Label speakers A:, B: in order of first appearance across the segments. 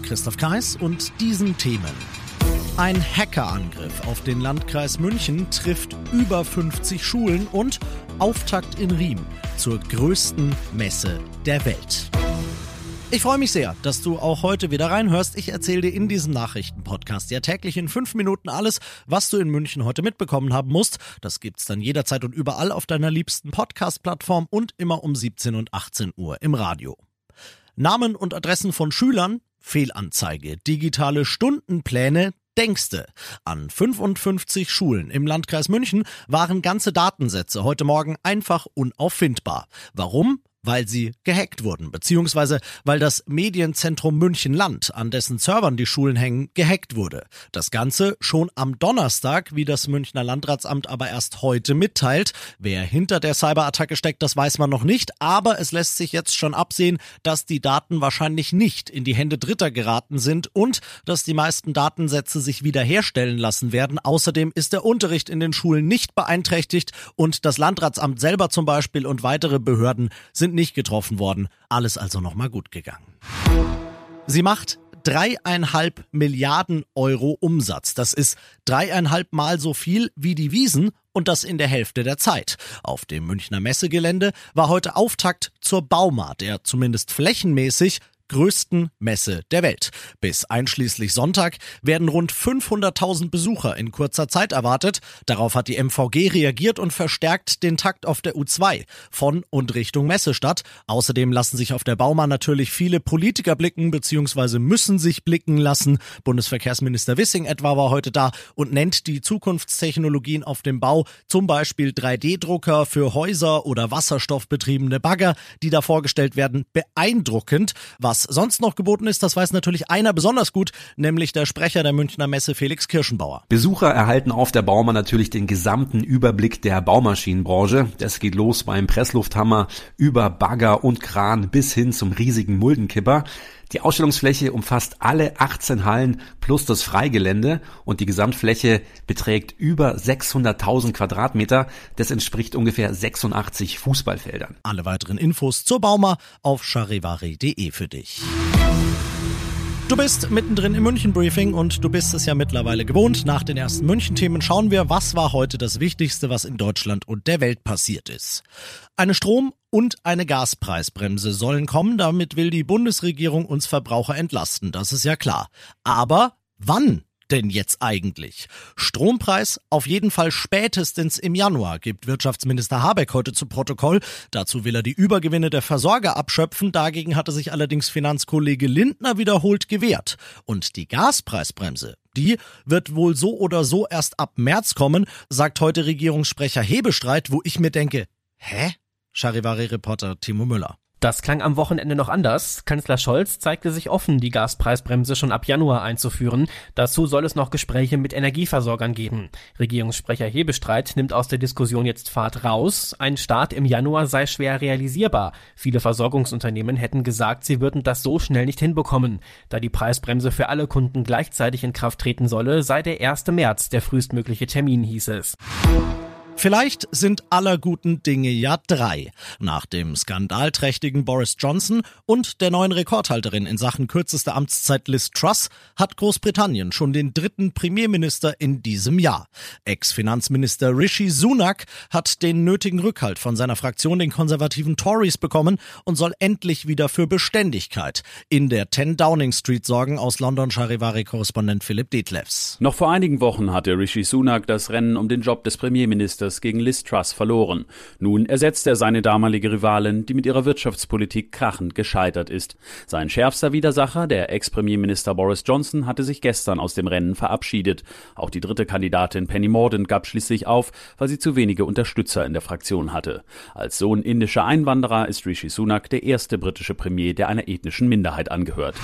A: Christoph Kreis und diesen Themen. Ein Hackerangriff auf den Landkreis München trifft über 50 Schulen und Auftakt in Riem zur größten Messe der Welt. Ich freue mich sehr, dass du auch heute wieder reinhörst. Ich erzähle dir in diesem Nachrichtenpodcast ja täglich in fünf Minuten alles, was du in München heute mitbekommen haben musst. Das gibt's dann jederzeit und überall auf deiner liebsten Podcast-Plattform und immer um 17 und 18 Uhr im Radio. Namen und Adressen von Schülern, Fehlanzeige, digitale Stundenpläne, Denkste. An 55 Schulen im Landkreis München waren ganze Datensätze heute Morgen einfach unauffindbar. Warum? Weil sie gehackt wurden, beziehungsweise weil das Medienzentrum München Land, an dessen Servern die Schulen hängen, gehackt wurde. Das Ganze schon am Donnerstag, wie das Münchner Landratsamt aber erst heute mitteilt. Wer hinter der Cyberattacke steckt, das weiß man noch nicht, aber es lässt sich jetzt schon absehen, dass die Daten wahrscheinlich nicht in die Hände Dritter geraten sind und dass die meisten Datensätze sich wiederherstellen lassen werden. Außerdem ist der Unterricht in den Schulen nicht beeinträchtigt und das Landratsamt selber zum Beispiel und weitere Behörden sind sind nicht getroffen worden. Alles also nochmal gut gegangen. Sie macht dreieinhalb Milliarden Euro Umsatz. Das ist dreieinhalb Mal so viel wie die Wiesen und das in der Hälfte der Zeit. Auf dem Münchner Messegelände war heute Auftakt zur Bauma, der zumindest flächenmäßig größten Messe der Welt. Bis einschließlich Sonntag werden rund 500.000 Besucher in kurzer Zeit erwartet. Darauf hat die MVG reagiert und verstärkt den Takt auf der U2 von und Richtung Messestadt. Außerdem lassen sich auf der Bauma natürlich viele Politiker blicken bzw. müssen sich blicken lassen. Bundesverkehrsminister Wissing etwa war heute da und nennt die Zukunftstechnologien auf dem Bau, zum Beispiel 3D-Drucker für Häuser oder wasserstoffbetriebene Bagger, die da vorgestellt werden, beeindruckend. Was sonst noch geboten ist, das weiß natürlich einer besonders gut, nämlich der Sprecher der Münchner Messe Felix Kirschenbauer.
B: Besucher erhalten auf der Bauma natürlich den gesamten Überblick der Baumaschinenbranche. Das geht los beim Presslufthammer über Bagger und Kran bis hin zum riesigen Muldenkipper. Die Ausstellungsfläche umfasst alle 18 Hallen plus das Freigelände und die Gesamtfläche beträgt über 600.000 Quadratmeter. Das entspricht ungefähr 86 Fußballfeldern.
A: Alle weiteren Infos zur Bauma auf charivari.de für dich. Du bist mittendrin im München-Briefing und du bist es ja mittlerweile gewohnt. Nach den ersten München-Themen schauen wir, was war heute das Wichtigste, was in Deutschland und der Welt passiert ist. Eine Strom- und eine Gaspreisbremse sollen kommen. Damit will die Bundesregierung uns Verbraucher entlasten. Das ist ja klar. Aber wann? Denn jetzt eigentlich? Strompreis auf jeden Fall spätestens im Januar, gibt Wirtschaftsminister Habeck heute zu Protokoll. Dazu will er die Übergewinne der Versorger abschöpfen. Dagegen hatte sich allerdings Finanzkollege Lindner wiederholt gewehrt. Und die Gaspreisbremse, die wird wohl so oder so erst ab März kommen, sagt heute Regierungssprecher Hebestreit, wo ich mir denke, hä? Charivari-Reporter Timo Müller.
C: Das klang am Wochenende noch anders. Kanzler Scholz zeigte sich offen, die Gaspreisbremse schon ab Januar einzuführen. Dazu soll es noch Gespräche mit Energieversorgern geben. Regierungssprecher Hebestreit nimmt aus der Diskussion jetzt Fahrt raus. Ein Start im Januar sei schwer realisierbar. Viele Versorgungsunternehmen hätten gesagt, sie würden das so schnell nicht hinbekommen. Da die Preisbremse für alle Kunden gleichzeitig in Kraft treten solle, sei der 1. März der frühestmögliche Termin, hieß es.
A: Vielleicht sind aller guten Dinge ja drei. Nach dem skandalträchtigen Boris Johnson und der neuen Rekordhalterin in Sachen kürzester Amtszeit Liz Truss hat Großbritannien schon den dritten Premierminister in diesem Jahr. Ex-Finanzminister Rishi Sunak hat den nötigen Rückhalt von seiner Fraktion, den konservativen Tories, bekommen und soll endlich wieder für Beständigkeit in der 10 Downing Street sorgen, aus London Charivari-Korrespondent Philipp Detlefs.
D: Noch vor einigen Wochen hatte Rishi Sunak das Rennen um den Job des Premierministers Ministers gegen Liz Truss verloren. Nun ersetzt er seine damalige Rivalin, die mit ihrer Wirtschaftspolitik krachend gescheitert ist. Sein schärfster Widersacher, der Ex-Premierminister Boris Johnson, hatte sich gestern aus dem Rennen verabschiedet. Auch die dritte Kandidatin Penny Mordaunt gab schließlich auf, weil sie zu wenige Unterstützer in der Fraktion hatte. Als Sohn indischer Einwanderer ist Rishi Sunak der erste britische Premier, der einer ethnischen Minderheit angehört.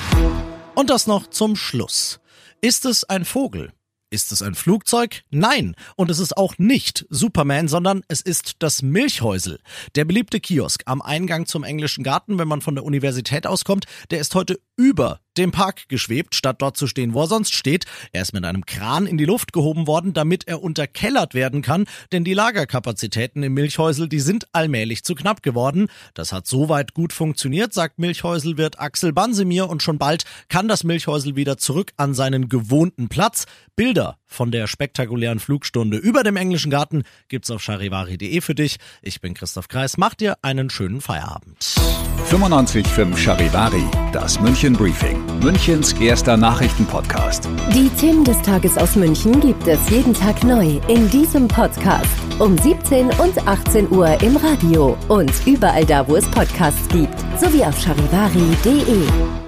A: Und das noch zum Schluss. Ist es ein Vogel? Ist es ein Flugzeug? Nein. Und es ist auch nicht Superman, sondern es ist das Milchhäusel. Der beliebte Kiosk am Eingang zum englischen Garten, wenn man von der Universität auskommt, der ist heute über dem Park geschwebt, statt dort zu stehen, wo er sonst steht. Er ist mit einem Kran in die Luft gehoben worden, damit er unterkellert werden kann, denn die Lagerkapazitäten im Milchhäusel, die sind allmählich zu knapp geworden. Das hat soweit gut funktioniert, sagt Milchhäuselwirt Axel Bansemir und schon bald kann das Milchhäusel wieder zurück an seinen gewohnten Platz. Bilder von der spektakulären Flugstunde über dem englischen Garten gibt's auf charivari.de für dich. Ich bin Christoph Kreis, mach dir einen schönen Feierabend.
E: 95.5 Charivari, das München Briefing, Münchens erster Nachrichtenpodcast.
F: Die Themen des Tages aus München gibt es jeden Tag neu in diesem Podcast. Um 17 und 18 Uhr im Radio und überall da, wo es Podcasts gibt, sowie auf charivari.de.